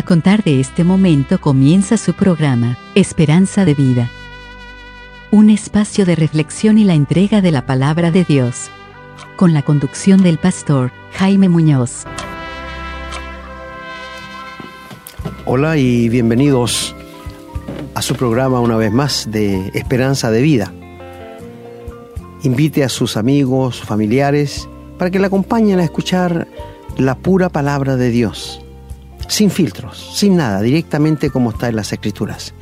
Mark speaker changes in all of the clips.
Speaker 1: A contar de este momento comienza su programa, Esperanza de Vida. Un espacio de reflexión y la entrega de la palabra de Dios. Con la conducción del pastor Jaime Muñoz.
Speaker 2: Hola y bienvenidos a su programa una vez más de Esperanza de Vida. Invite a sus amigos, familiares, para que le acompañen a escuchar la pura palabra de Dios sin filtros, sin nada, directamente como está en las escrituras.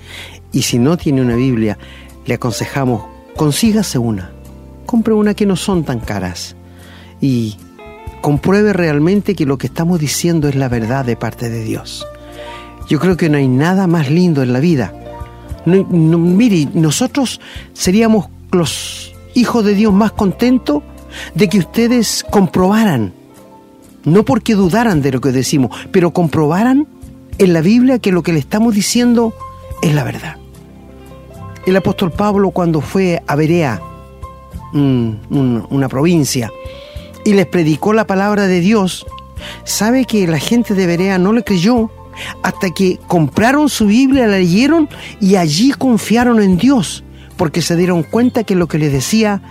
Speaker 2: Y si no tiene una Biblia, le aconsejamos, consígase una, compre una que no son tan caras y compruebe realmente que lo que estamos diciendo es la verdad de parte de Dios. Yo creo que no hay nada más lindo en la vida. mire, nosotros seríamos los hijos de Dios más contentos de que ustedes comprobaran no porque dudaran de lo que decimos, pero comprobaran en la Biblia que lo que le estamos diciendo es la verdad. El apóstol Pablo cuando fue a Berea, una provincia, y les predicó la palabra de Dios, sabe que la gente de Berea no le creyó hasta que compraron su Biblia, la leyeron y allí confiaron en Dios, porque se dieron cuenta que lo que les decía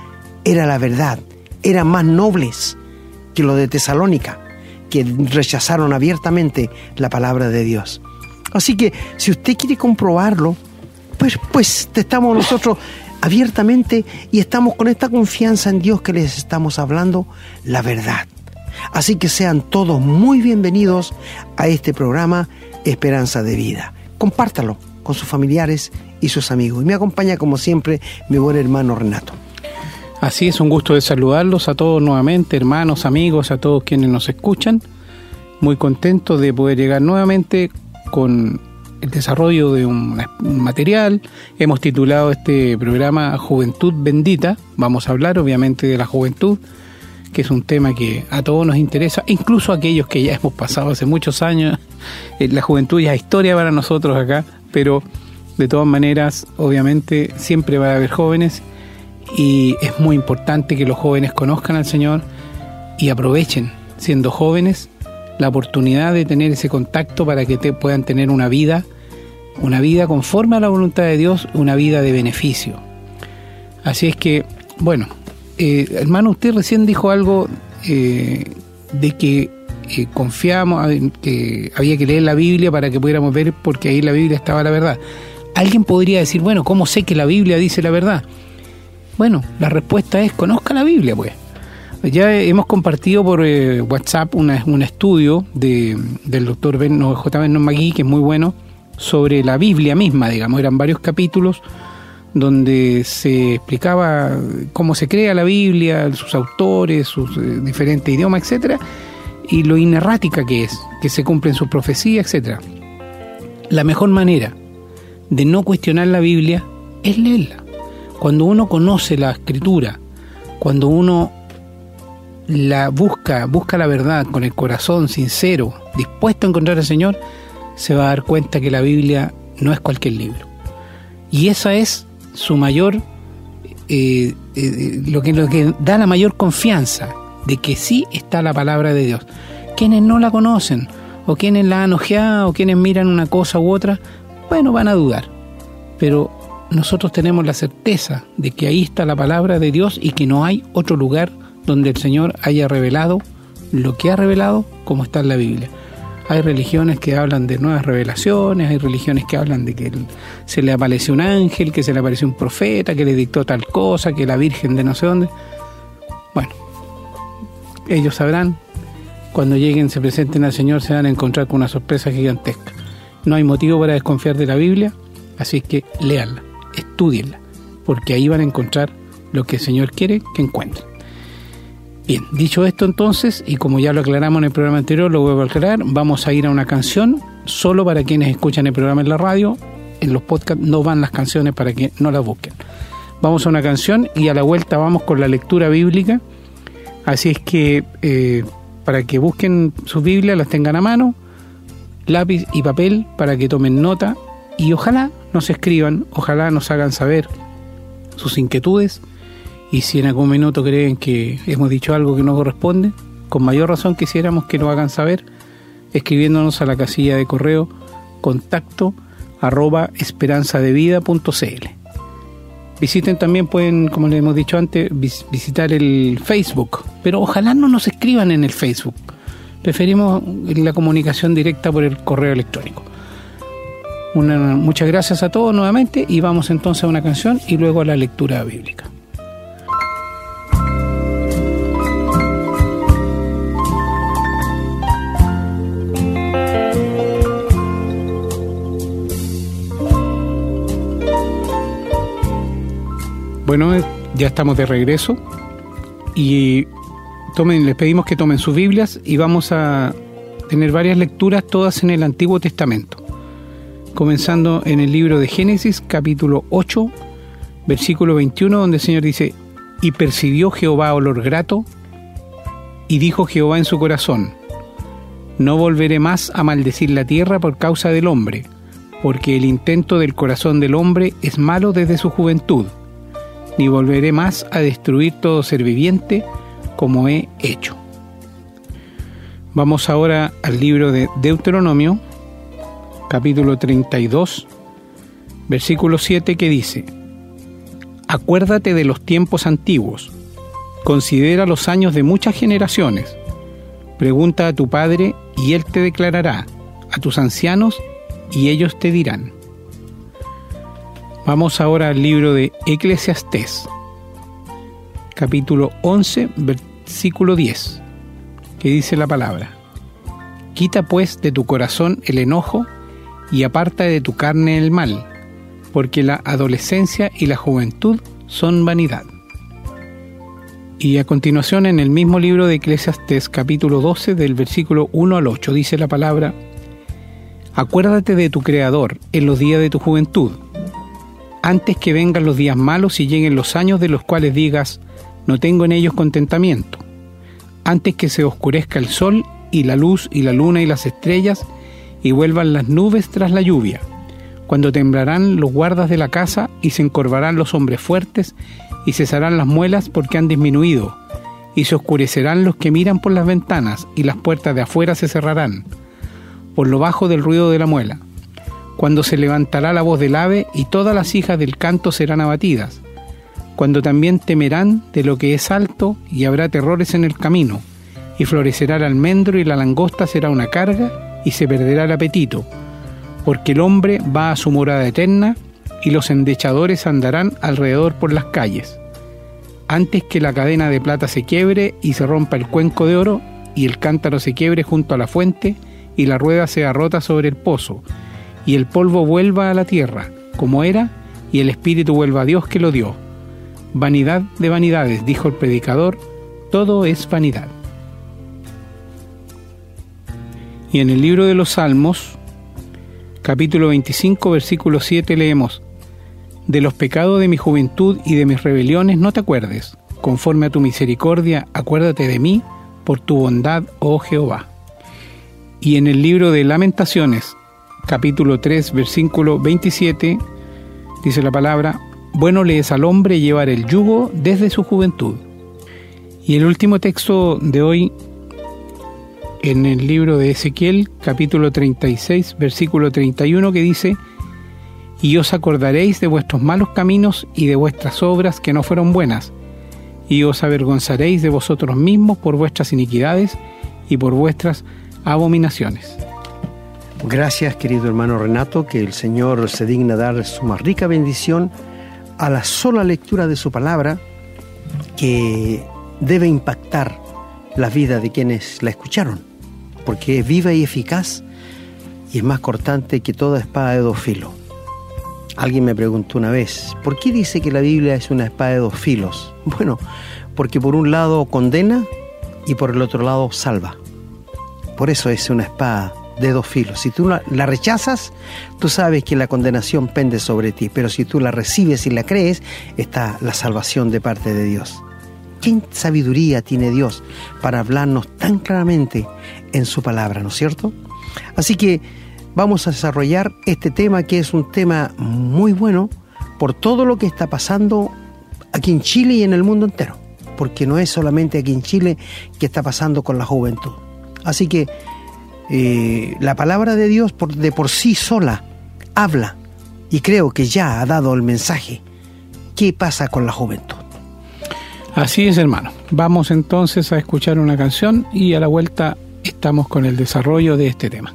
Speaker 2: era la verdad, eran más nobles que lo de Tesalónica que rechazaron abiertamente la palabra de Dios. Así que si usted quiere comprobarlo, pues, pues estamos nosotros abiertamente y estamos con esta confianza en Dios que les estamos hablando la verdad. Así que sean todos muy bienvenidos a este programa Esperanza de Vida. Compártalo con sus familiares y sus amigos. Y me acompaña como siempre mi buen hermano Renato.
Speaker 3: Así es, un gusto de saludarlos a todos nuevamente, hermanos, amigos, a todos quienes nos escuchan. Muy contento de poder llegar nuevamente con el desarrollo de un, material. Hemos titulado este programa Juventud Bendita. Vamos a hablar obviamente de la juventud, que es un tema que a todos nos interesa, incluso aquellos que ya hemos pasado hace muchos años. Eh, la juventud ya es historia para nosotros acá, pero de todas maneras, obviamente, siempre va a haber jóvenes y es muy importante que los jóvenes conozcan al Señor y aprovechen, siendo jóvenes, la oportunidad de tener ese contacto para que puedan tener una vida, una vida conforme a la voluntad de Dios, una vida de beneficio. Así es que, bueno, eh, hermano, usted recién dijo algo eh, de que eh, confiamos, que había que leer la Biblia para que pudiéramos ver porque ahí la Biblia estaba la verdad. Alguien podría decir, bueno, ¿cómo sé que la Biblia dice la verdad? Bueno, la respuesta es conozca la Biblia, pues. Ya hemos compartido por eh, WhatsApp un estudio de, del doctor ben, J. Vernon McGee, que es muy bueno, sobre la Biblia misma, digamos. Eran varios capítulos donde se explicaba cómo se crea la Biblia, sus autores, sus eh, diferentes idiomas, etcétera, y lo inerrática que es, que se cumplen sus profecías, etcétera. La mejor manera de no cuestionar la Biblia es leerla. Cuando uno conoce la escritura, cuando uno la busca, busca la verdad con el corazón sincero, dispuesto a encontrar al Señor, se va a dar cuenta que la Biblia no es cualquier libro. Y esa es su mayor, eh, eh, lo, que, lo que da la mayor confianza de que sí está la palabra de Dios. Quienes no la conocen, o quienes la han ojeado, o quienes miran una cosa u otra, bueno, van a dudar. Pero nosotros tenemos la certeza de que ahí está la palabra de Dios y que no hay otro lugar donde el Señor haya revelado lo que ha revelado como está en la Biblia. Hay religiones que hablan de nuevas revelaciones, hay religiones que hablan de que se le apareció un ángel, que se le apareció un profeta, que le dictó tal cosa, que la Virgen de no sé dónde. Bueno, ellos sabrán, cuando lleguen, se presenten al Señor, se van a encontrar con una sorpresa gigantesca. No hay motivo para desconfiar de la Biblia, así que léanla estudienla, porque ahí van a encontrar lo que el Señor quiere que encuentren. Bien, dicho esto entonces, y como ya lo aclaramos en el programa anterior, lo vuelvo a aclarar, vamos a ir a una canción, solo para quienes escuchan el programa en la radio, en los podcasts no van las canciones para que no las busquen. Vamos a una canción y a la vuelta vamos con la lectura bíblica, así es que eh, para que busquen sus Biblias, las tengan a mano, lápiz y papel para que tomen nota y ojalá nos escriban, ojalá nos hagan saber sus inquietudes y si en algún minuto creen que hemos dicho algo que no corresponde, con mayor razón quisiéramos que nos hagan saber escribiéndonos a la casilla de correo contacto arroba esperanzadevida.cl. Visiten también, pueden, como les hemos dicho antes, visitar el Facebook, pero ojalá no nos escriban en el Facebook. Preferimos la comunicación directa por el correo electrónico. Muchas gracias a todos nuevamente y vamos entonces a una canción y luego a la lectura bíblica. Bueno, ya estamos de regreso y tomen, les pedimos que tomen sus Biblias y vamos a tener varias lecturas, todas en el Antiguo Testamento. Comenzando en el libro de Génesis, capítulo 8, versículo 21, donde el Señor dice, y percibió Jehová olor grato, y dijo Jehová en su corazón, no volveré más a maldecir la tierra por causa del hombre, porque el intento del corazón del hombre es malo desde su juventud ni volveré más a destruir todo ser viviente como he hecho. Vamos ahora al libro de Deuteronomio, capítulo 32, versículo 7 que dice, Acuérdate de los tiempos antiguos, considera los años de muchas generaciones, pregunta a tu padre y él te declarará, a tus ancianos y ellos te dirán. Vamos ahora al libro de Eclesiastés, capítulo 11, versículo 10, que dice la palabra, Quita pues de tu corazón el enojo y aparta de tu carne el mal, porque la adolescencia y la juventud son vanidad. Y a continuación en el mismo libro de Eclesiastés capítulo 12 del versículo 1 al 8 dice la palabra, Acuérdate de tu Creador en los días de tu juventud antes que vengan los días malos y lleguen los años de los cuales digas, no tengo en ellos contentamiento, antes que se oscurezca el sol y la luz y la luna y las estrellas y vuelvan las nubes tras la lluvia, cuando temblarán los guardas de la casa y se encorvarán los hombres fuertes y cesarán las muelas porque han disminuido, y se oscurecerán los que miran por las ventanas y las puertas de afuera se cerrarán, por lo bajo del ruido de la muela. Cuando se levantará la voz del ave y todas las hijas del canto serán abatidas, cuando también temerán de lo que es alto y habrá terrores en el camino, y florecerá el almendro y la langosta será una carga y se perderá el apetito, porque el hombre va a su morada eterna y los endechadores andarán alrededor por las calles. Antes que la cadena de plata se quiebre y se rompa el cuenco de oro, y el cántaro se quiebre junto a la fuente, y la rueda sea rota sobre el pozo, y el polvo vuelva a la tierra, como era, y el espíritu vuelva a Dios que lo dio. Vanidad de vanidades, dijo el predicador, todo es vanidad. Y en el libro de los Salmos, capítulo 25, versículo 7, leemos, De los pecados de mi juventud y de mis rebeliones no te acuerdes, conforme a tu misericordia, acuérdate de mí, por tu bondad, oh Jehová. Y en el libro de Lamentaciones, capítulo 3, versículo 27, dice la palabra, bueno le es al hombre llevar el yugo desde su juventud. Y el último texto de hoy, en el libro de Ezequiel, capítulo 36, versículo 31, que dice, y os acordaréis de vuestros malos caminos y de vuestras obras que no fueron buenas, y os avergonzaréis de vosotros mismos por vuestras iniquidades y por vuestras abominaciones.
Speaker 2: Gracias, querido hermano Renato, que el Señor se digna dar su más rica bendición a la sola lectura de su palabra que debe impactar la vida de quienes la escucharon, porque es viva y eficaz y es más cortante que toda espada de dos filos. Alguien me preguntó una vez, ¿por qué dice que la Biblia es una espada de dos filos? Bueno, porque por un lado condena y por el otro lado salva. Por eso es una espada de dos filos. Si tú la, rechazas, tú sabes que la condenación pende sobre ti, pero si tú la recibes y la crees, está la salvación de parte de Dios. ¿Qué sabiduría tiene Dios para hablarnos tan claramente en su palabra, no es cierto? Así que vamos a desarrollar este tema que es un tema muy bueno por todo lo que está pasando aquí en Chile y en el mundo entero, porque no es solamente aquí en Chile que está pasando con la juventud. Así que Eh, la palabra de Dios de por sí sola habla y creo que ya ha dado el mensaje. ¿Qué pasa con la juventud?
Speaker 3: Así es, hermano. Vamos entonces a escuchar una canción y a la vuelta estamos con el desarrollo de este tema.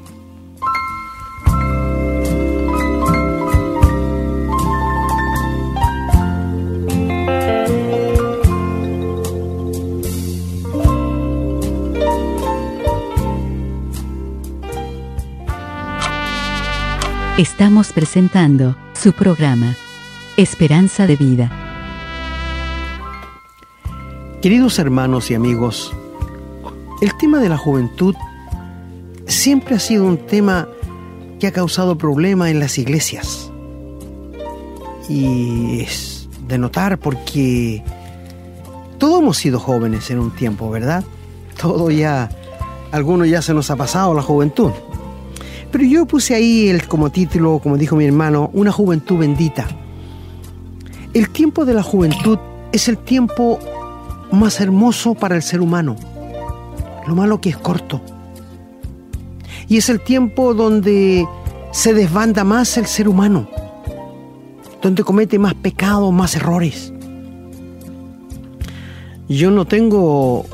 Speaker 1: Estamos presentando su programa, Esperanza de Vida.
Speaker 2: Queridos hermanos y amigos, el tema de la juventud siempre ha sido un tema que ha causado problemas en las iglesias. Y es de notar porque todos hemos sido jóvenes en un tiempo, ¿verdad? Todo ya, algunos ya se nos ha pasado la juventud. Pero yo puse ahí el, como título, como dijo mi hermano, una juventud bendita. El tiempo de la juventud es el tiempo más hermoso para el ser humano. Lo malo que es corto. Y es el tiempo donde se desbanda más el ser humano, donde comete más pecados, más errores. Yo no tengo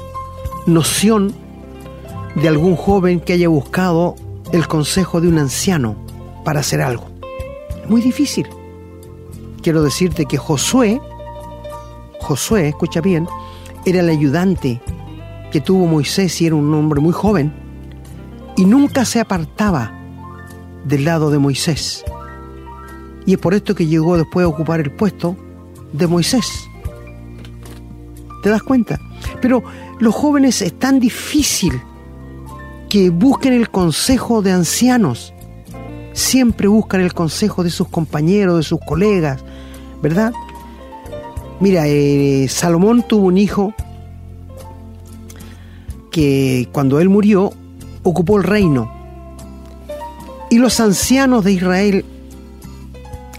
Speaker 2: noción de algún joven que haya buscado el consejo de un anciano para hacer algo. Muy difícil. Quiero decirte que Josué, Josué, escucha bien, era el ayudante que tuvo Moisés y era un hombre muy joven y nunca se apartaba del lado de Moisés. Y es por esto que llegó después a ocupar el puesto de Moisés. ¿Te das cuenta? Pero los jóvenes es tan difícil que busquen el consejo de ancianos. Siempre buscan el consejo de sus compañeros, de sus colegas, ¿verdad? Mira, eh, Salomón tuvo un hijo que cuando él murió ocupó el reino. Y los ancianos de Israel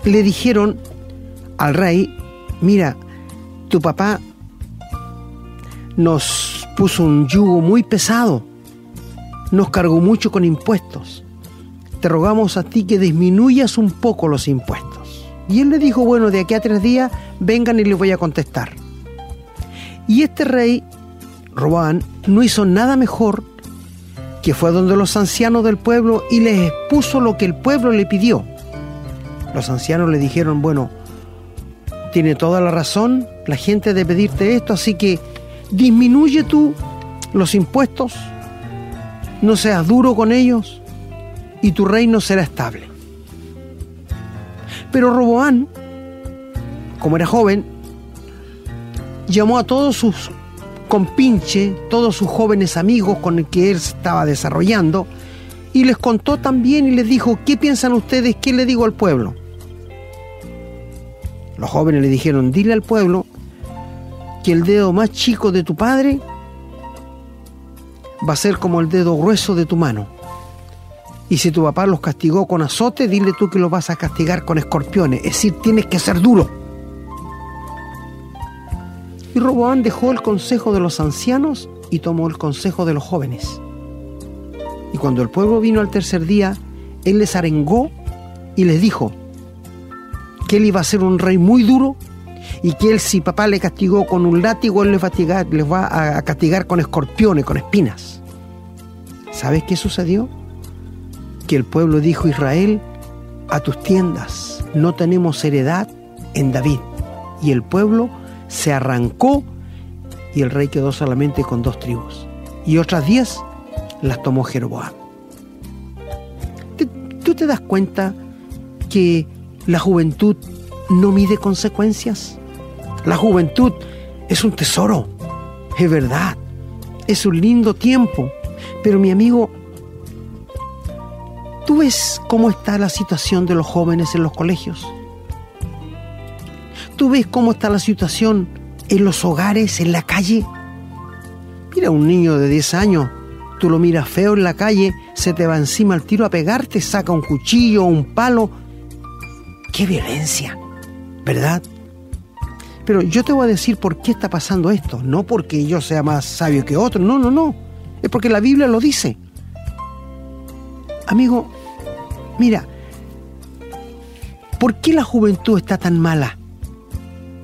Speaker 2: le dijeron al rey, mira, tu papá nos puso un yugo muy pesado nos cargó mucho con impuestos. Te rogamos a ti que disminuyas un poco los impuestos. Y él le dijo, bueno, de aquí a tres días vengan y les voy a contestar. Y este rey, Robán, no hizo nada mejor que fue donde los ancianos del pueblo y les expuso lo que el pueblo le pidió. Los ancianos le dijeron, bueno, tiene toda la razón la gente de pedirte esto, así que disminuye tú los impuestos no seas duro con ellos y tu reino será estable. Pero Roboán, como era joven, llamó a todos sus compinches, todos sus jóvenes amigos con el que él estaba desarrollando, y les contó también y les dijo, ¿qué piensan ustedes? ¿Qué le digo al pueblo? Los jóvenes le dijeron, dile al pueblo que el dedo más chico de tu padre va a ser como el dedo grueso de tu mano. Y si tu papá los castigó con azote, dile tú que los vas a castigar con escorpiones. Es decir, tienes que ser duro. Y Roboán dejó el consejo de los ancianos y tomó el consejo de los jóvenes. Y cuando el pueblo vino al tercer día, él les arengó y les dijo que él iba a ser un rey muy duro y que él si papá le castigó con un látigo, él les va a, les va a castigar con escorpiones, con espinas. ¿Sabes qué sucedió? Que el pueblo dijo, Israel, a tus tiendas, no tenemos heredad en David. Y el pueblo se arrancó y el rey quedó solamente con dos tribus. Y otras diez las tomó Jeroboam. ¿Tú te das cuenta que la juventud no mide consecuencias? La juventud es un tesoro, es verdad, es un lindo tiempo, pero mi amigo, ¿tú ves cómo está la situación de los jóvenes en los colegios? ¿Tú ves cómo está la situación en los hogares, en la calle? Mira, un niño de 10 años, tú lo miras feo en la calle, se te va encima al tiro a pegarte, saca un cuchillo un palo. ¡Qué violencia! ¿Verdad? Pero yo te voy a decir por qué está pasando esto. No porque yo sea más sabio que otro. No, no, no. Es porque la Biblia lo dice. Amigo, mira, ¿por qué la juventud está tan mala?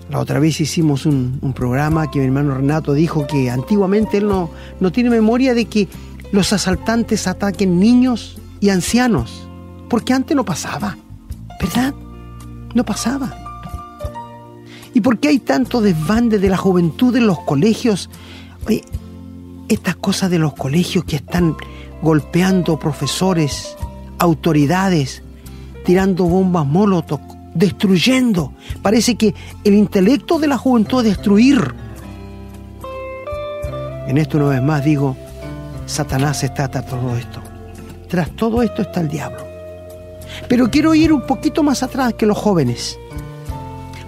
Speaker 2: La otra vez hicimos un, programa que mi hermano Renato dijo que antiguamente él no, no tiene memoria de que los asaltantes ataquen niños y ancianos, porque antes no pasaba, ¿verdad? No pasaba. ¿Y por qué hay tanto desbande de la juventud en los colegios? Estas cosas de los colegios que están golpeando profesores, autoridades, tirando bombas molotov, destruyendo. Parece que el intelecto de la juventud es destruir. En esto una vez más digo, Satanás está tras todo esto. Tras todo esto está el diablo. Pero quiero ir un poquito más atrás que los jóvenes.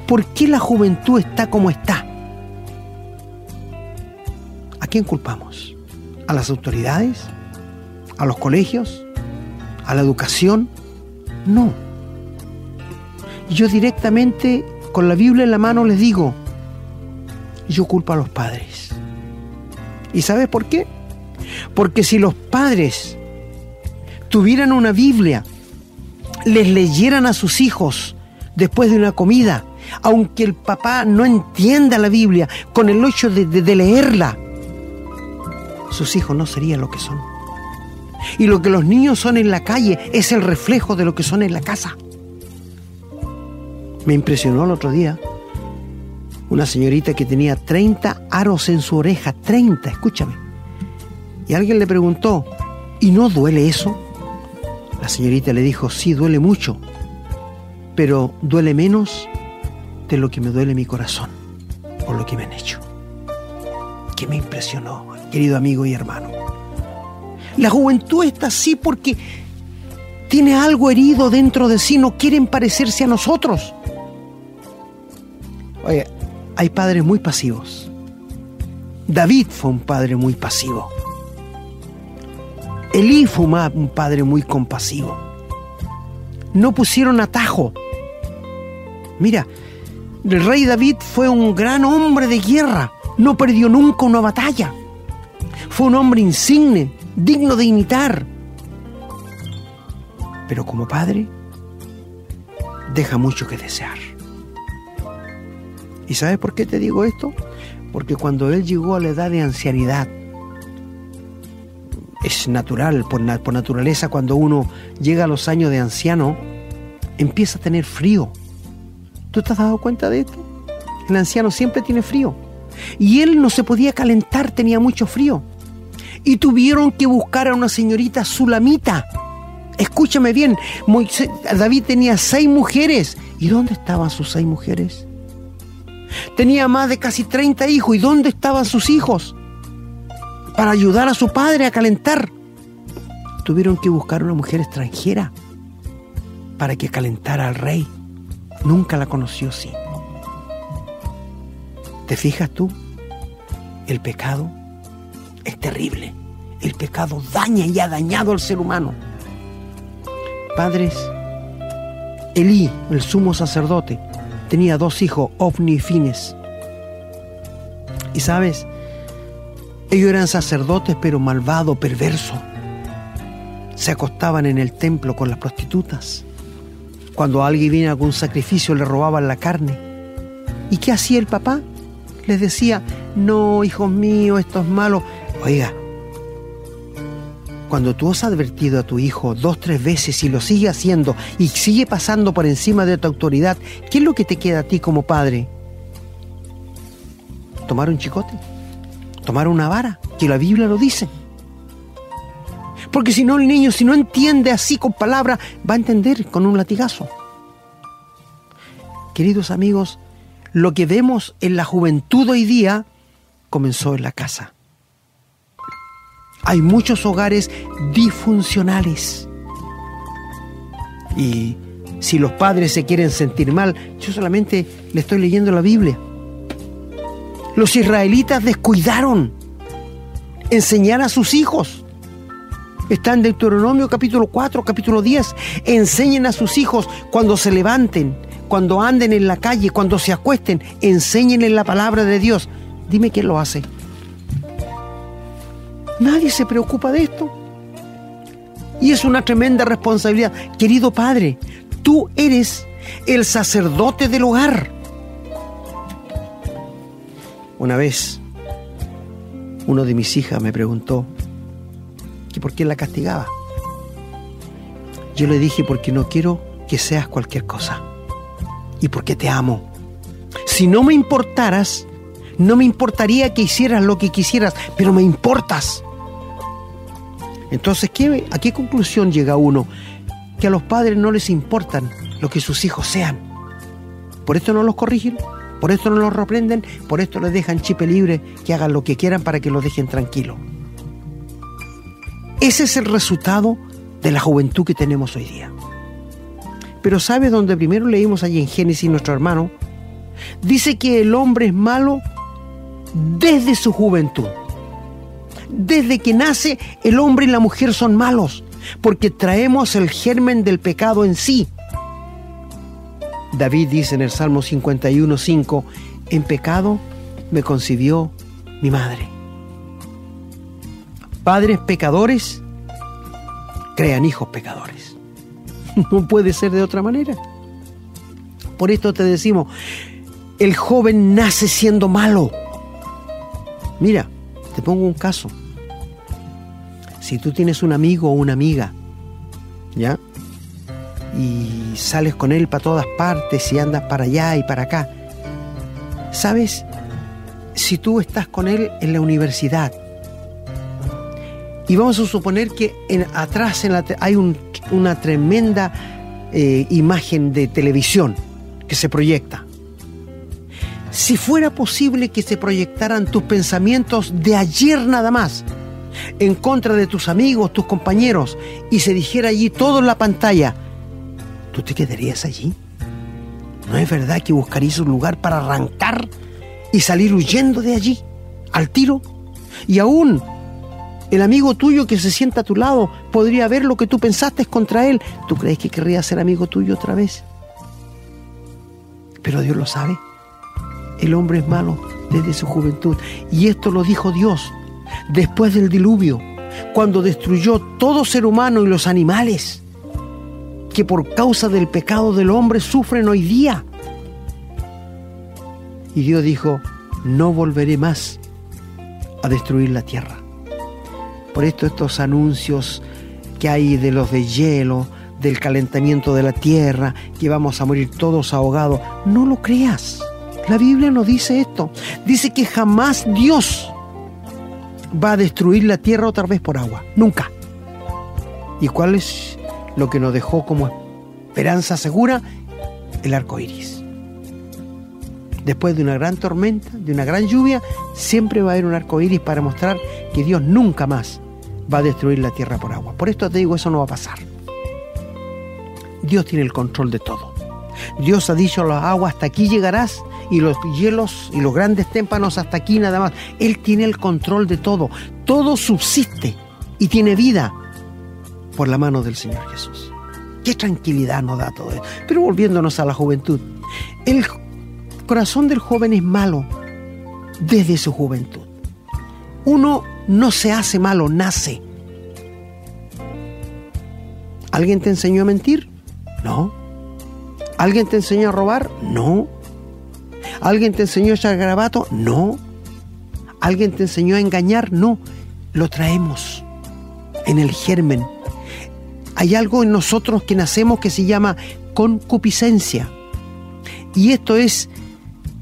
Speaker 2: ¿Por qué la juventud está como está? ¿A quién culpamos? ¿A las autoridades? ¿A los colegios? ¿A la educación? No. Yo directamente, con la Biblia en la mano, les digo, yo culpo a los padres. ¿Y sabes por qué? Porque si los padres tuvieran una Biblia, les leyeran a sus hijos después de una comida, aunque el papá no entienda la Biblia, con el hecho de, de leerla, sus hijos no serían lo que son. Y lo que los niños son en la calle es el reflejo de lo que son en la casa. Me impresionó el otro día una señorita que tenía 30 aros en su oreja, 30, escúchame. Y alguien le preguntó, ¿y no duele eso? La señorita le dijo, sí, duele mucho, pero duele menos de lo que me duele mi corazón por lo que me han hecho. Que me impresionó, querido amigo y hermano. La juventud está así porque tiene algo herido dentro de sí, no quieren parecerse a nosotros. Oye, hay padres muy pasivos. David fue un padre muy pasivo. Elí fue un padre muy compasivo. No pusieron atajo. Mira, el rey David fue un gran hombre de guerra. No perdió nunca una batalla. Fue un hombre insigne, digno de imitar. Pero como padre, deja mucho que desear. ¿Y sabes por qué te digo esto? Porque cuando él llegó a la edad de ancianidad, es natural, por, naturaleza, cuando uno llega a los años de anciano, empieza a tener frío. ¿Tú te has dado cuenta de esto? El anciano siempre tiene frío. Y él no se podía calentar, tenía mucho frío. Y tuvieron que buscar a una señorita sulamita. Escúchame bien, David tenía seis mujeres. ¿Y dónde estaban sus seis mujeres? Tenía más de casi 30 hijos. ¿Y dónde estaban sus hijos? para ayudar a su padre a calentar. Tuvieron que buscar una mujer extranjera para que calentara al rey. Nunca la conoció, sí. ¿Te fijas tú? El pecado es terrible. El pecado daña y ha dañado al ser humano. Padres, Elí, el sumo sacerdote, tenía dos hijos, Ovni y Fines. Y sabes, ellos eran sacerdotes pero malvado, perverso. Se acostaban en el templo con las prostitutas. Cuando alguien venía con un sacrificio le robaban la carne. ¿Y qué hacía el papá? Les decía, no, hijos míos, esto es malo. Oiga, cuando tú has advertido a tu hijo dos, tres veces y lo sigue haciendo y sigue pasando por encima de tu autoridad, ¿qué es lo que te queda a ti como padre? ¿Tomar un chicote? tomar una vara, que la Biblia lo dice. Porque si no, el niño, si no entiende así con palabras, va a entender con un latigazo. Queridos amigos, lo que vemos en la juventud hoy día comenzó en la casa. Hay muchos hogares disfuncionales. Y si los padres se quieren sentir mal, yo solamente le estoy leyendo la Biblia. Los israelitas descuidaron enseñar a sus hijos. Está en Deuteronomio capítulo 4, capítulo 10. Enseñen a sus hijos cuando se levanten, cuando anden en la calle, cuando se acuesten. Enséñenle la palabra de Dios. Dime quién lo hace. Nadie se preocupa de esto. Y es una tremenda responsabilidad. Querido Padre, tú eres el sacerdote del hogar. Una vez, uno de mis hijas me preguntó que por qué la castigaba. Yo le dije porque no quiero que seas cualquier cosa y porque te amo. Si no me importaras, no me importaría que hicieras lo que quisieras, pero me importas. Entonces, ¿qué, ¿a qué conclusión llega uno? Que a los padres no les importan lo que sus hijos sean. Por esto no los corrigen, por esto no los reprenden, por esto les dejan chipe libre, que hagan lo que quieran para que los dejen tranquilos. Ese es el resultado de la juventud que tenemos hoy día. Pero ¿sabe dónde primero leímos allí en Génesis nuestro hermano? Dice que el hombre es malo desde su juventud. Desde que nace el hombre y la mujer son malos, porque traemos el germen del pecado en sí. David dice en el Salmo 51.5, en pecado me concibió mi madre. Padres pecadores crean hijos pecadores. No puede ser de otra manera. Por esto te decimos, el joven nace siendo malo. Mira, te pongo un caso. Si tú tienes un amigo o una amiga, ¿ya? Y sales con él para todas partes y andas para allá y para acá. ¿Sabes? Si tú estás con él en la universidad y vamos a suponer que en, atrás en la, hay una tremenda eh, imagen de televisión que se proyecta. Si fuera posible que se proyectaran tus pensamientos de ayer nada más, en contra de tus amigos, tus compañeros, y se dijera allí todo en la pantalla, ¿tú te quedarías allí? ¿No es verdad que buscarías un lugar para arrancar y salir huyendo de allí, al tiro? Y aún el amigo tuyo que se sienta a tu lado podría ver lo que tú pensaste contra él. ¿Tú crees que querría ser amigo tuyo otra vez? Pero Dios lo sabe. El hombre es malo desde su juventud. Y esto lo dijo Dios después del diluvio, cuando destruyó todo ser humano y los animales que por causa del pecado del hombre sufren hoy día. Y Dios dijo, no volveré más a destruir la tierra. Por esto estos anuncios que hay de los de hielo, del calentamiento de la tierra, que vamos a morir todos ahogados, no lo creas. La Biblia no dice esto. Dice que jamás Dios va a destruir la tierra otra vez por agua. Nunca. ¿Y cuál es lo que nos dejó como esperanza segura? El arco iris. Después de una gran tormenta, de una gran lluvia, siempre va a haber un arco iris para mostrar que Dios nunca más va a destruir la tierra por agua. Por esto te digo, eso no va a pasar. Dios tiene el control de todo. Dios ha dicho a las aguas, hasta aquí llegarás, y los hielos y los grandes témpanos hasta aquí nada más. Él tiene el control de todo. Todo subsiste y tiene vida por la mano del Señor Jesús. Qué tranquilidad nos da todo esto. Pero volviéndonos a la juventud, el corazón del joven es malo desde su juventud. Uno no se hace malo, nace. ¿Alguien te enseñó a mentir? No. ¿Alguien te enseñó a robar? No. ¿Alguien te enseñó a echar grabato? No. ¿Alguien te enseñó a engañar? No. Lo traemos en el germen. Hay algo en nosotros que nacemos que se llama concupiscencia. Y esto es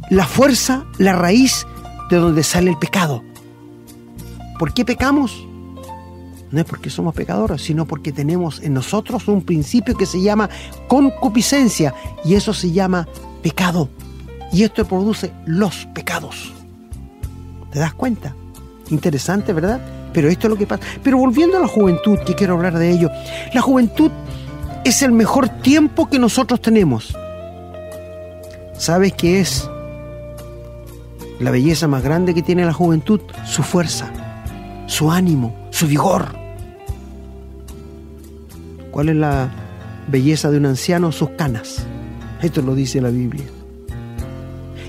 Speaker 2: la fuerza, la raíz de donde sale el pecado. ¿Por qué pecamos? No es porque somos pecadores, sino porque tenemos en nosotros un principio que se llama concupiscencia y eso se llama pecado. Y esto produce los pecados. ¿Te das cuenta? Interesante, ¿verdad? Pero esto es lo que pasa. Pero volviendo a la juventud, que quiero hablar de ello, la juventud es el mejor tiempo que nosotros tenemos. ¿Sabes qué es la belleza más grande que tiene la juventud? Su fuerza su ánimo, su vigor. ¿Cuál es la belleza de un anciano? Sus canas. Esto lo dice la Biblia.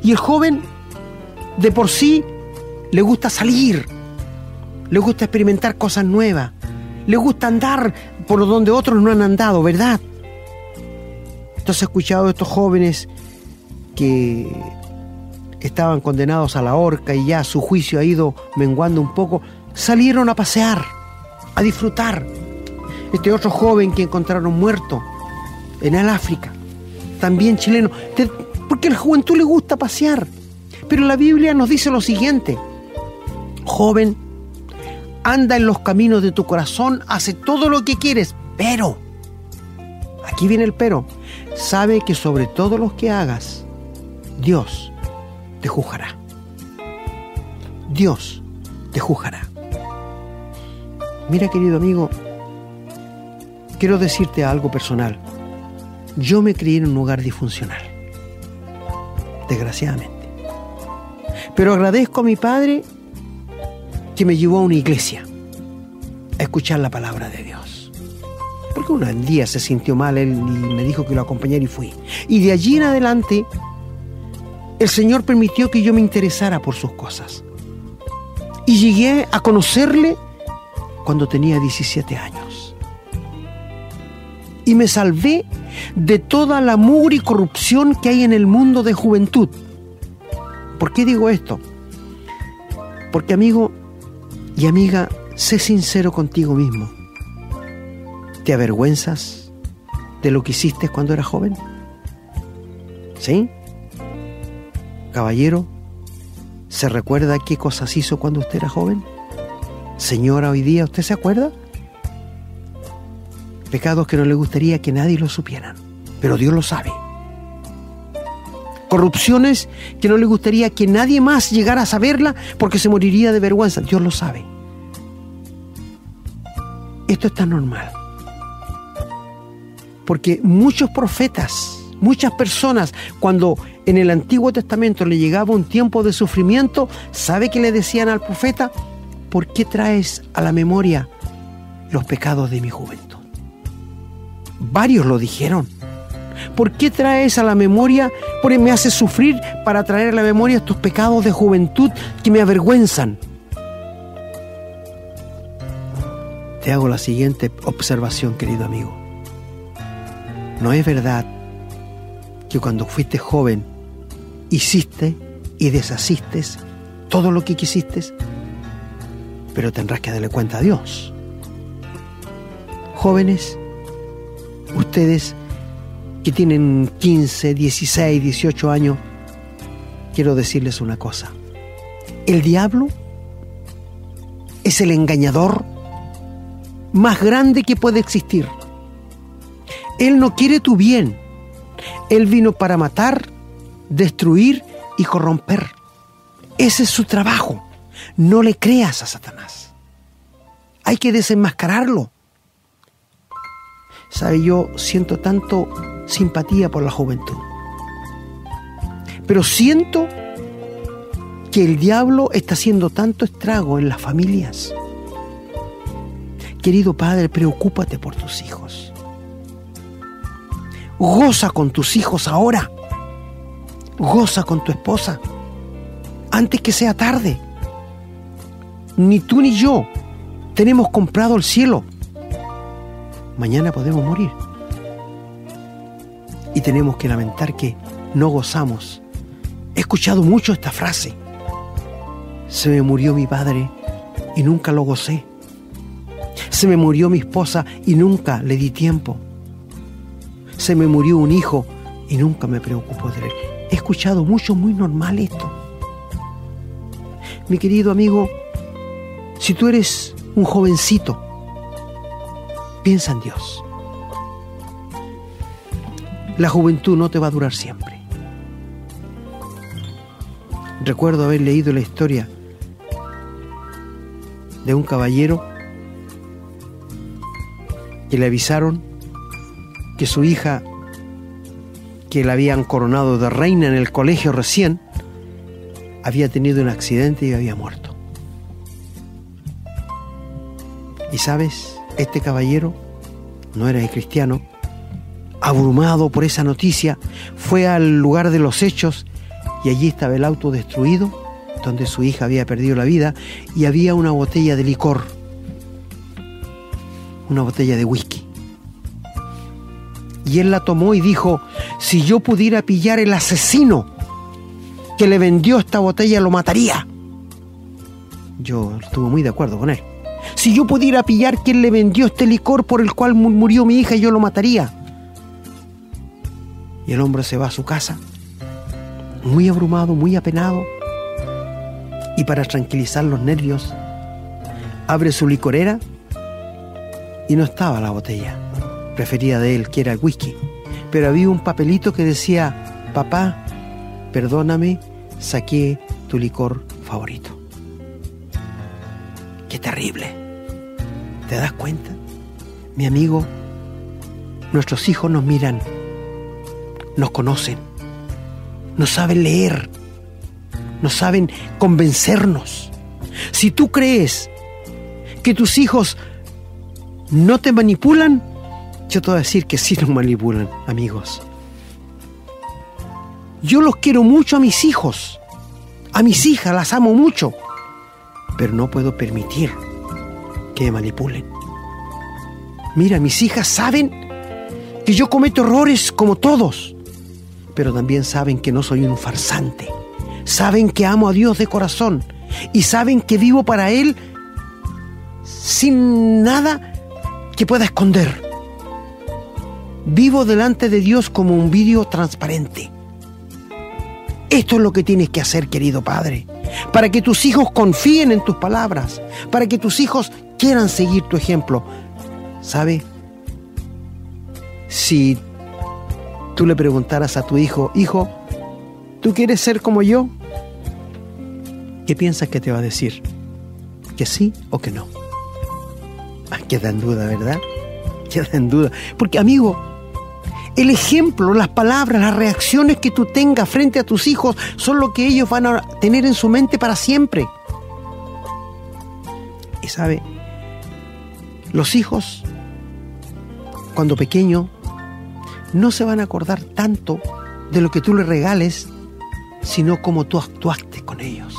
Speaker 2: Y el joven, de por sí, le gusta salir, le gusta experimentar cosas nuevas, le gusta andar por donde otros no han andado, ¿verdad? Entonces he escuchado a estos jóvenes que estaban condenados a la horca y ya su juicio ha ido menguando un poco, salieron a pasear, a disfrutar. Este otro joven que encontraron muerto en el África, también chileno, porque a la juventud le gusta pasear. Pero la Biblia nos dice lo siguiente, joven, anda en los caminos de tu corazón, hace todo lo que quieres, pero, aquí viene el pero, sabe que sobre todo lo que hagas, Dios te juzgará. Dios te juzgará. Mira, querido amigo, quiero decirte algo personal. Yo me crié en un lugar disfuncional, desgraciadamente. Pero agradezco a mi padre que me llevó a una iglesia a escuchar la palabra de Dios. Porque un día se sintió mal él y me dijo que lo acompañara y fui. Y de allí en adelante el Señor permitió que yo me interesara por sus cosas. Y llegué a conocerle cuando tenía 17 años. Y me salvé de toda la mugre y corrupción que hay en el mundo de juventud. ¿Por qué digo esto? Porque amigo y amiga, sé sincero contigo mismo. ¿Te avergüenzas de lo que hiciste cuando eras joven? ¿Sí? Caballero, ¿se recuerda qué cosas hizo cuando usted era joven? Señora, hoy día, ¿usted se acuerda? Pecados que no le gustaría que nadie lo supieran, pero Dios lo sabe. Corrupciones que no le gustaría que nadie más llegara a saberla porque se moriría de vergüenza, Dios lo sabe. Esto es tan normal. Porque muchos profetas, muchas personas, cuando en el Antiguo Testamento le llegaba un tiempo de sufrimiento, ¿sabe qué le decían al profeta? ¿Por qué traes a la memoria los pecados de mi juventud? Varios lo dijeron. ¿Por qué traes a la memoria, por me haces sufrir para traer a la memoria estos pecados de juventud que me avergüenzan? Te hago la siguiente observación, querido amigo. No es verdad que cuando fuiste joven hiciste y deshaciste todo lo que quisiste, pero tendrás que darle cuenta a Dios. Jóvenes, ustedes que tienen 15, 16, 18 años, quiero decirles una cosa. El diablo es el engañador más grande que puede existir. Él no quiere tu bien. Él vino para matar, destruir y corromper. Ese es su trabajo. No le creas a Satanás. Hay que desenmascararlo. Sabe, yo siento tanto simpatía por la juventud. Pero siento que el diablo está haciendo tanto estrago en las familias. Querido padre, preocúpate por tus hijos. Goza con tus hijos ahora. Goza con tu esposa antes que sea tarde. Ni tú ni yo tenemos comprado el cielo. Mañana podemos morir. Y tenemos que lamentar que no gozamos. He escuchado mucho esta frase. Se me murió mi padre y nunca lo gocé. Se me murió mi esposa y nunca le di tiempo. Se me murió un hijo y nunca me preocupó de él. He escuchado mucho, muy normal esto. Mi querido amigo, si tú eres un jovencito, piensa en Dios. La juventud no te va a durar siempre. Recuerdo haber leído la historia de un caballero que le avisaron que su hija que la habían coronado de reina en el colegio recién, había tenido un accidente y había muerto. Y sabes, este caballero no era cristiano, abrumado por esa noticia, fue al lugar de los hechos y allí estaba el auto destruido, donde su hija había perdido la vida, y había una botella de licor. una botella de whisky. Y él la tomó y dijo, si yo pudiera pillar el asesino que le vendió esta botella, lo mataría. Yo estuve muy de acuerdo con él. Si yo pudiera pillar quien le vendió este licor por el cual murió mi hija, yo lo mataría. Y el hombre se va a su casa, muy abrumado, muy apenado. Y para tranquilizar los nervios, abre su licorera y no estaba la botella preferida de él, que era el whisky. Pero había un papelito que decía, papá, perdóname, saqué tu licor favorito. Qué terrible. ¿Te das cuenta? Mi amigo, nuestros hijos nos miran, nos conocen, nos saben leer, nos saben convencernos. Si tú crees que tus hijos no te manipulan, yo te voy a decir que sí nos manipulan, amigos. Yo los quiero mucho a mis hijos, a mis hijas las amo mucho, pero no puedo permitir que me manipulen. Mira, mis hijas saben que yo cometo errores como todos, pero también saben que no soy un farsante. Saben que amo a Dios de corazón y saben que vivo para Él sin nada que pueda esconder. Vivo delante de Dios como un vidrio transparente. Esto es lo que tienes que hacer, querido Padre, para que tus hijos confíen en tus palabras, para que tus hijos quieran seguir tu ejemplo. ¿Sabe? Si tú le preguntaras a tu hijo, hijo, ¿tú quieres ser como yo? ¿Qué piensas que te va a decir? ¿Que sí o que no? Ah, queda en duda, ¿verdad? Queda en duda. Porque, amigo, el ejemplo, las palabras, las reacciones que tú tengas frente a tus hijos son lo que ellos van a tener en su mente para siempre. Y sabe, los hijos, cuando pequeños, no se van a acordar tanto de lo que tú les regales, sino como tú actuaste con ellos.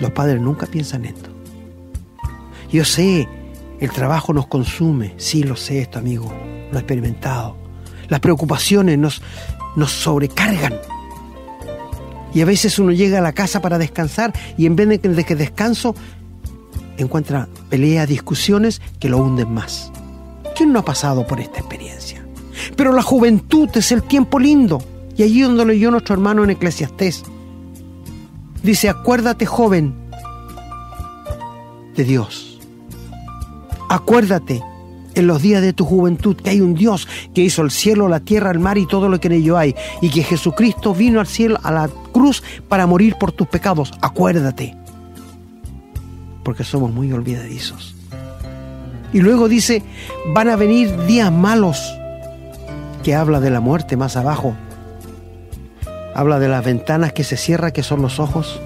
Speaker 2: Los padres nunca piensan en esto. Yo sé, el trabajo nos consume, sí lo sé esto, amigo, lo he experimentado. Las preocupaciones nos, nos sobrecargan. Y a veces uno llega a la casa para descansar y en vez de que descanso, encuentra peleas, discusiones que lo hunden más. ¿Quién no ha pasado por esta experiencia? Pero la juventud es el tiempo lindo. Y allí donde leyó nuestro hermano en Eclesiastés. Dice, acuérdate joven de Dios Acuérdate en los días de tu juventud que hay un Dios que hizo el cielo, la tierra, el mar y todo lo que en ello hay, y que Jesucristo vino al cielo, a la cruz, para morir por tus pecados. Acuérdate, porque somos muy olvidadizos. Y luego dice, van a venir días malos, que habla de la muerte más abajo. Habla de las ventanas que se cierran, que son los ojos.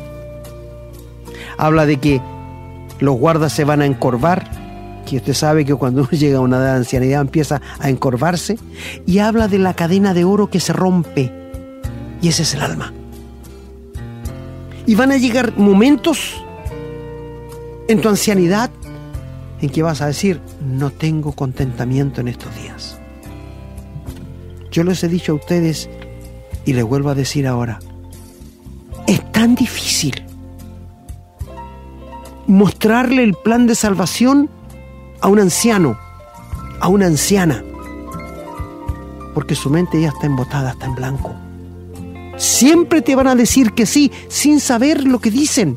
Speaker 2: Habla de que los guardas se van a encorvar que usted sabe que cuando uno llega a una edad de ancianidad empieza a encorvarse, y habla de la cadena de oro que se rompe, y ese es el alma. Y van a llegar momentos en tu ancianidad en que vas a decir, no tengo contentamiento en estos días. Yo les he dicho a ustedes y les vuelvo a decir ahora, es tan difícil mostrarle el plan de salvación a un anciano, a una anciana, porque su mente ya está embotada, está en blanco. Siempre te van a decir que sí, sin saber lo que dicen.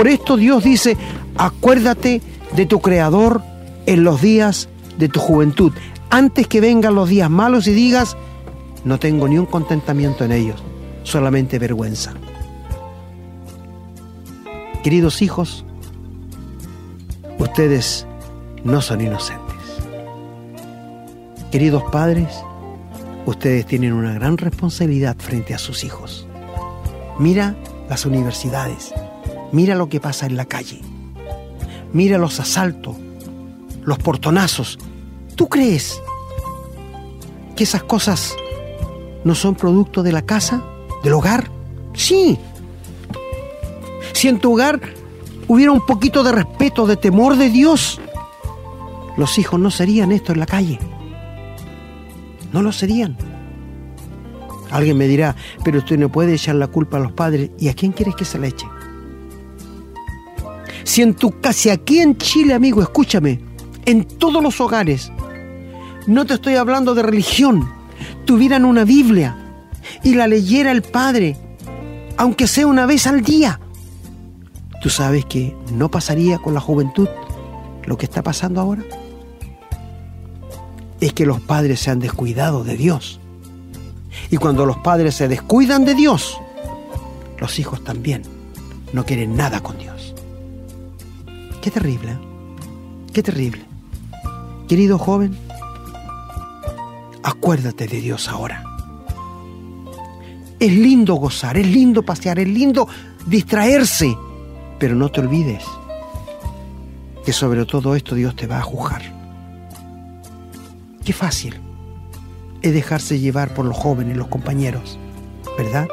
Speaker 2: Por esto Dios dice, acuérdate de tu Creador en los días de tu juventud, antes que vengan los días malos y digas, no tengo ni un contentamiento en ellos, solamente vergüenza. Queridos hijos, ustedes no son inocentes. Queridos padres, ustedes tienen una gran responsabilidad frente a sus hijos. Mira las universidades, mira lo que pasa en la calle, mira los asaltos, los portonazos. ¿Tú crees que esas cosas no son producto de la casa, del hogar? Sí. Si en tu hogar hubiera un poquito de respeto, de temor de Dios, los hijos no serían esto en la calle. No lo serían. Alguien me dirá, pero usted no puede echar la culpa a los padres. ¿Y a quién quieres que se la eche? Si en tu casa, aquí en Chile, amigo, escúchame, en todos los hogares, no te estoy hablando de religión, tuvieran una Biblia y la leyera el padre, aunque sea una vez al día, tú sabes que no pasaría con la juventud lo que está pasando ahora. Es que los padres se han descuidado de Dios. Y cuando los padres se descuidan de Dios, los hijos también no quieren nada con Dios. Qué terrible, qué terrible. Querido joven, acuérdate de Dios ahora. Es lindo gozar, es lindo pasear, es lindo distraerse, pero no te olvides que sobre todo esto Dios te va a juzgar. Qué fácil es dejarse llevar por los jóvenes, los compañeros, ¿verdad?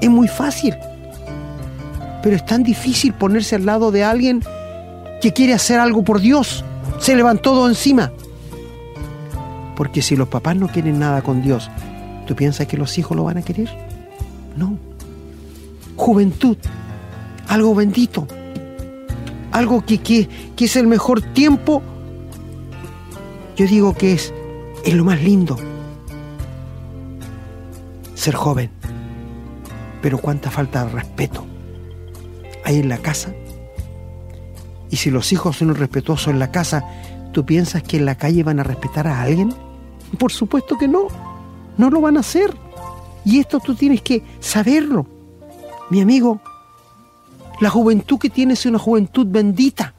Speaker 2: Es muy fácil, pero es tan difícil ponerse al lado de alguien que quiere hacer algo por Dios. Se levantó todo encima. Porque si los papás no quieren nada con Dios, ¿tú piensas que los hijos lo van a querer? No. Juventud, algo bendito, algo que, que, que es el mejor tiempo. Yo digo que es, es lo más lindo. Ser joven. Pero cuánta falta de respeto hay en la casa. Y si los hijos son irrespetuosos en la casa, ¿tú piensas que en la calle van a respetar a alguien? Por supuesto que no. No lo van a hacer. Y esto tú tienes que saberlo. Mi amigo, la juventud que tienes es una juventud bendita.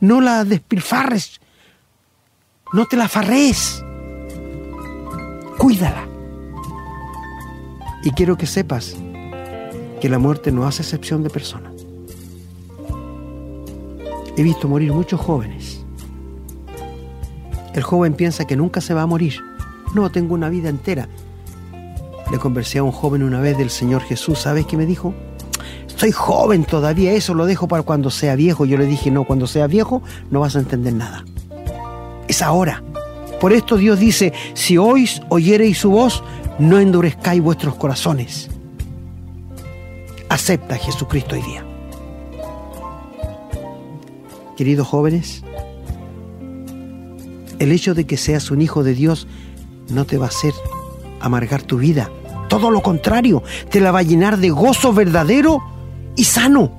Speaker 2: No la despilfarres. No te la farrees. Cuídala. Y quiero que sepas que la muerte no hace excepción de persona. He visto morir muchos jóvenes. El joven piensa que nunca se va a morir. No, tengo una vida entera. Le conversé a un joven una vez del Señor Jesús. ¿Sabes qué me dijo? Soy joven todavía, eso lo dejo para cuando sea viejo. Yo le dije, no, cuando sea viejo no vas a entender nada. Es ahora. Por esto Dios dice, si oís, oyereis su voz, no endurezcáis vuestros corazones. Acepta a Jesucristo hoy día. Queridos jóvenes, el hecho de que seas un hijo de Dios no te va a hacer amargar tu vida. Todo lo contrario, te la va a llenar de gozo verdadero y sano.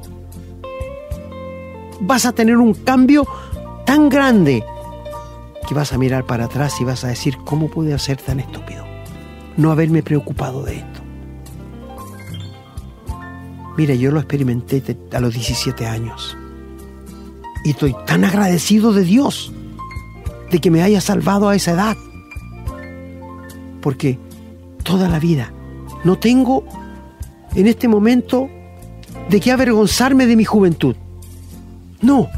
Speaker 2: Vas a tener un cambio tan grande que vas a mirar para atrás y vas a decir, ¿cómo pude ser tan estúpido? No haberme preocupado de esto. Mira, yo lo experimenté a los 17 años. Y estoy tan agradecido de Dios de que me haya salvado a esa edad. Porque toda la vida no tengo en este momento de qué avergonzarme de mi juventud. No,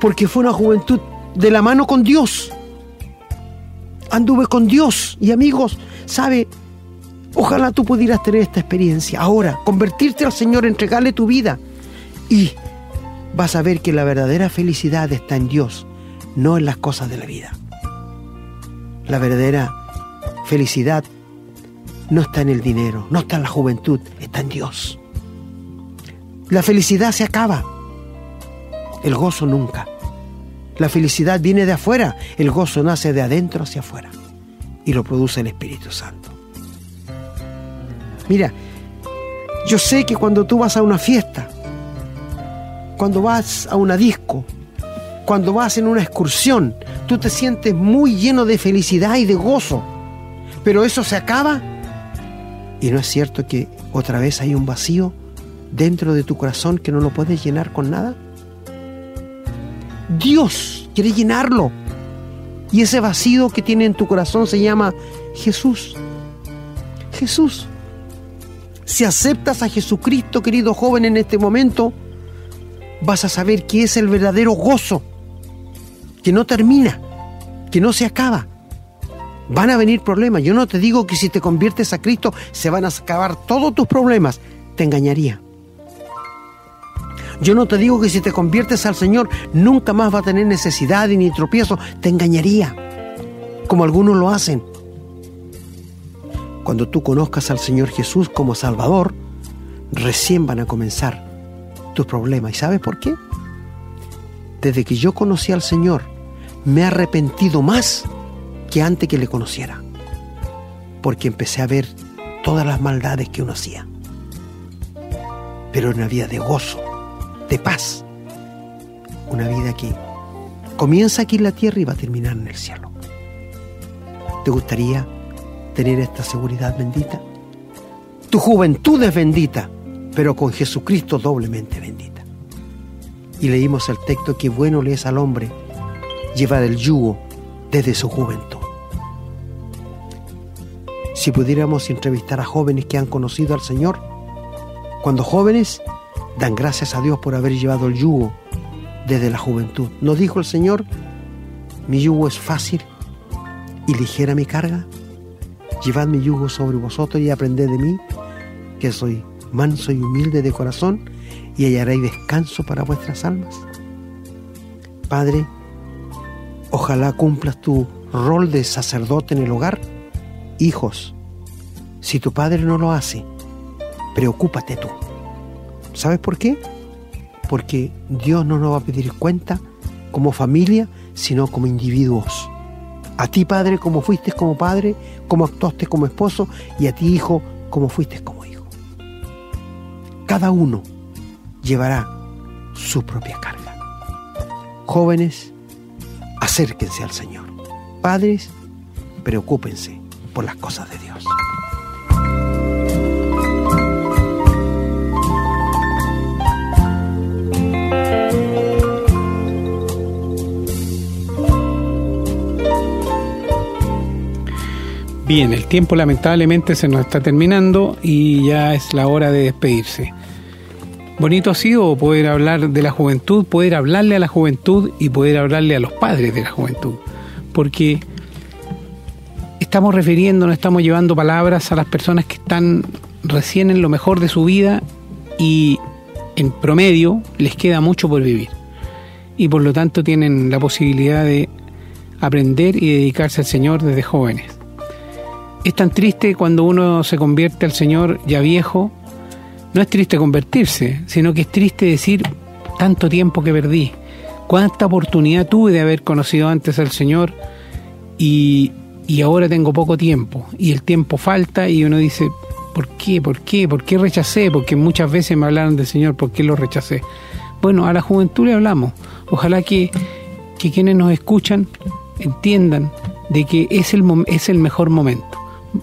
Speaker 2: porque fue una juventud de la mano con Dios. Anduve con Dios y amigos, ¿sabe? Ojalá tú pudieras tener esta experiencia. Ahora, convertirte al Señor, entregarle tu vida y vas a ver que la verdadera felicidad está en Dios, no en las cosas de la vida. La verdadera felicidad no está en el dinero, no está en la juventud, está en Dios. La felicidad se acaba, el gozo nunca. La felicidad viene de afuera, el gozo nace de adentro hacia afuera y lo produce el Espíritu Santo. Mira, yo sé que cuando tú vas a una fiesta, cuando vas a una disco, cuando vas en una excursión, tú te sientes muy lleno de felicidad y de gozo. Pero eso se acaba y no es cierto que otra vez hay un vacío dentro de tu corazón que no lo puedes llenar con nada. Dios quiere llenarlo. Y ese vacío que tiene en tu corazón se llama Jesús. Jesús. Si aceptas a Jesucristo, querido joven, en este momento, vas a saber que es el verdadero gozo, que no termina, que no se acaba. Van a venir problemas. Yo no te digo que si te conviertes a Cristo se van a acabar todos tus problemas. Te engañaría. Yo no te digo que si te conviertes al Señor nunca más va a tener necesidad ni tropiezo. Te engañaría, como algunos lo hacen. Cuando tú conozcas al Señor Jesús como Salvador, recién van a comenzar tus problemas. ¿Y sabes por qué? Desde que yo conocí al Señor, me he arrepentido más que antes que le conociera. Porque empecé a ver todas las maldades que uno hacía. Pero una vida de gozo, de paz. Una vida que comienza aquí en la tierra y va a terminar en el cielo. ¿Te gustaría tener esta seguridad bendita? Tu juventud es bendita, pero con Jesucristo doblemente bendita. Y leímos el texto que bueno le es al hombre llevar el yugo desde su juventud. Si pudiéramos entrevistar a jóvenes que han conocido al Señor, cuando jóvenes dan gracias a Dios por haber llevado el yugo desde la juventud. ¿No dijo el Señor, mi yugo es fácil y ligera mi carga? Llevad mi yugo sobre vosotros y aprended de mí, que soy manso y humilde de corazón, y hallaréis descanso para vuestras almas. Padre, ojalá cumplas tu rol de sacerdote en el hogar. Hijos, si tu padre no lo hace, preocúpate tú. ¿Sabes por qué? Porque Dios no nos va a pedir cuenta como familia, sino como individuos. A ti, padre, como fuiste como padre, como actuaste como esposo, y a ti, hijo, como fuiste como. Cada uno llevará su propia carga. Jóvenes, acérquense al Señor. Padres, preocúpense por las cosas de Dios.
Speaker 3: Bien, el tiempo lamentablemente se nos está terminando y ya es la hora de despedirse. Bonito ha sido poder hablar de la juventud, poder hablarle a la juventud y poder hablarle a los padres de la juventud. Porque estamos refiriéndonos, estamos llevando palabras a las personas que están recién en lo mejor de su vida y en promedio les queda mucho por vivir. Y por lo tanto tienen la posibilidad de aprender y dedicarse al Señor desde jóvenes. Es tan triste cuando uno se convierte al Señor ya viejo. No es triste convertirse, sino que es triste decir tanto tiempo que perdí. Cuánta oportunidad tuve de haber conocido antes al Señor y, y ahora tengo poco tiempo. Y el tiempo falta y uno dice, ¿por qué? ¿Por qué? ¿Por qué rechacé? Porque muchas veces me hablaron del Señor, ¿por qué lo rechacé? Bueno, a la juventud le hablamos. Ojalá que, que quienes nos escuchan entiendan de que es el, es el mejor momento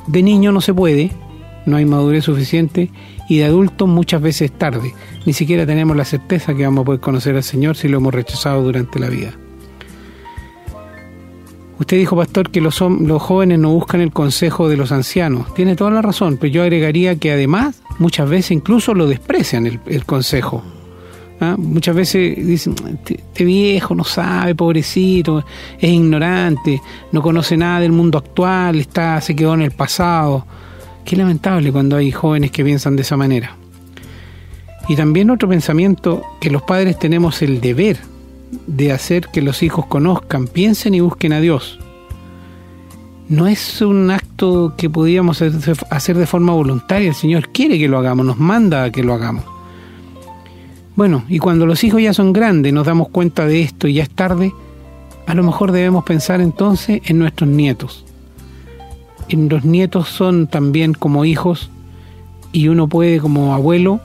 Speaker 3: de niño no se puede, no hay madurez suficiente, y de adulto muchas veces tarde. Ni siquiera tenemos la certeza que vamos a poder conocer al Señor si lo hemos rechazado durante la vida. Usted dijo, pastor, que los, jóvenes no buscan el consejo de los ancianos. Tiene toda la razón, pero yo agregaría que además muchas veces incluso lo desprecian el, el consejo. ¿Ah? Muchas veces dicen, este, este viejo no sabe, pobrecito, es ignorante, no conoce nada del mundo actual, está, se quedó en el pasado. Qué lamentable cuando hay jóvenes que piensan de esa manera. Y también otro pensamiento, que los padres tenemos el deber de hacer que los hijos conozcan, piensen y busquen a Dios. No es un acto que podíamos hacer de forma voluntaria, el Señor quiere que lo hagamos, nos manda a que lo hagamos. Bueno, y cuando los hijos ya son grandes, nos damos cuenta de esto y ya es tarde, a lo mejor debemos pensar entonces en nuestros nietos. Los nietos son también como hijos y uno puede como abuelo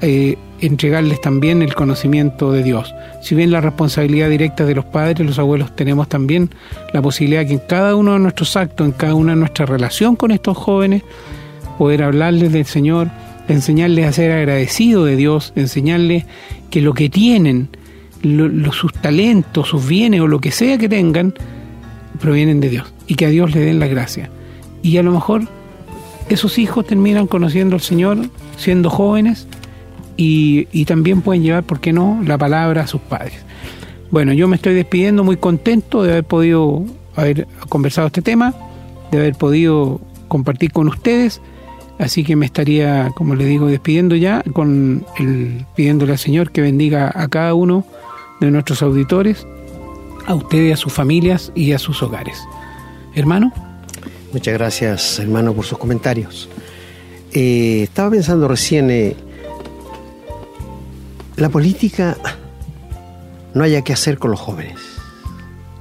Speaker 3: eh, entregarles también el conocimiento de Dios. Si bien la responsabilidad directa de los padres, los abuelos tenemos también la posibilidad que en cada uno de nuestros actos, en cada una de nuestra relación con estos jóvenes, poder hablarles del Señor, enseñarles a ser agradecidos de Dios, enseñarles que lo que tienen, sus talentos, sus bienes o lo que sea que tengan, provienen de Dios y que a Dios le den la gracia. Y a lo mejor esos hijos terminan conociendo al Señor siendo jóvenes y, también pueden llevar, ¿por qué no?, la palabra a sus padres. Bueno, yo me estoy despidiendo muy contento de haber podido haber conversado este tema, de haber podido compartir con ustedes Así que me estaría, como le digo, despidiendo ya, con el, pidiéndole al Señor que bendiga a cada uno de nuestros auditores, a ustedes, a sus familias y a sus hogares. Hermano.
Speaker 2: Muchas gracias, hermano, por sus comentarios. Eh, estaba pensando recién, eh, la política no haya que hacer con los jóvenes.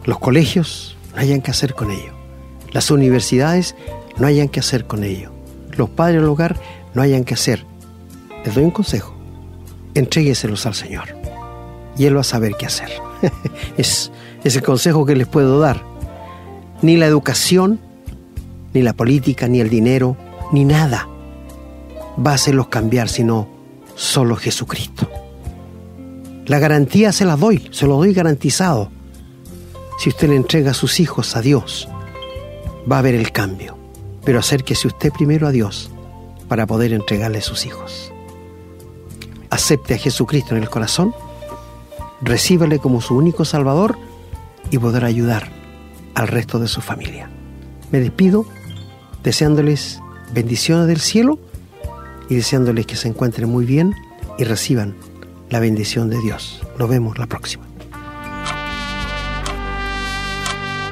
Speaker 2: Los colegios no hayan que hacer con ellos. Las universidades no hayan que hacer con ellos. Los padres del hogar no hayan que hacer. Les doy un consejo. Entrégueselos al Señor. Y Él va a saber qué hacer. es, es el consejo que les puedo dar. Ni la educación, ni la política, ni el dinero, ni nada va a hacerlos cambiar, sino solo Jesucristo. La garantía se la doy, se lo doy garantizado. Si usted le entrega a sus hijos a Dios, va a haber el cambio. Pero acérquese usted primero a Dios para poder entregarle sus hijos. Acepte a Jesucristo en el corazón, recíbale como su único Salvador y podrá ayudar al resto de su familia. Me despido deseándoles bendiciones del cielo y deseándoles que se encuentren muy bien y reciban la bendición de Dios. Nos vemos la próxima.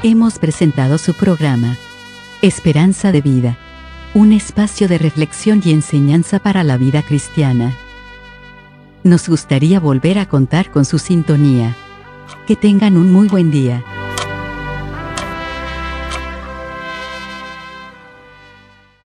Speaker 1: Hemos presentado su programa Esperanza de Vida, un espacio de reflexión y enseñanza para la vida cristiana. Nos gustaría volver a contar con su sintonía. Que tengan un muy buen día.